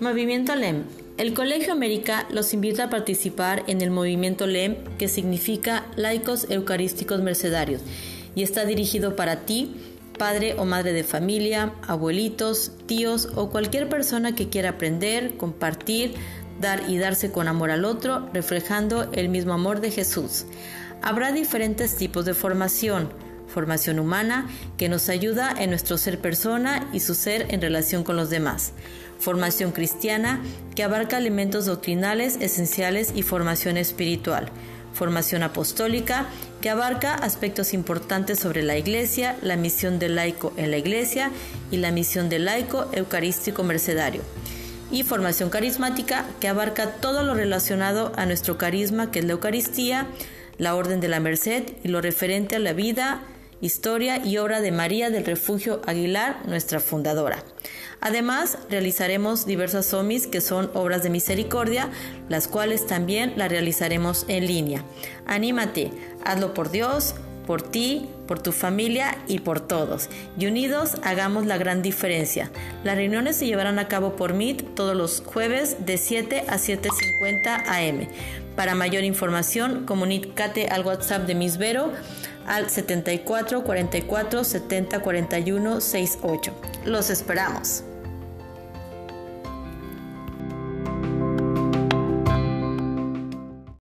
Movimiento LEM. El Colegio América los invita a participar en el movimiento LEM, que significa Laicos Eucarísticos Mercedarios, y está dirigido para ti, padre o madre de familia, abuelitos, tíos o cualquier persona que quiera aprender, compartir, dar y darse con amor al otro, reflejando el mismo amor de Jesús. Habrá diferentes tipos de formación. Formación humana que nos ayuda en nuestro ser persona y su ser en relación con los demás. Formación cristiana que abarca elementos doctrinales esenciales y formación espiritual. Formación apostólica que abarca aspectos importantes sobre la iglesia, la misión del laico en la iglesia y la misión del laico eucarístico mercedario y formación carismática que abarca todo lo relacionado a nuestro carisma que es la Eucaristía, la Orden de la Merced y lo referente a la vida, historia y obra de María del Refugio Aguilar, nuestra fundadora. Además, realizaremos diversas OMIs que son obras de misericordia, las cuales también las realizaremos en línea. Anímate, hazlo por Dios, por ti, por tu familia y por todos. Y unidos hagamos la gran diferencia. Las reuniones se llevarán a cabo por Meet todos los jueves de 7 a 7.50 am. Para mayor información, comunícate al WhatsApp de Miss Vero al 74 44 70 41 68. Los esperamos.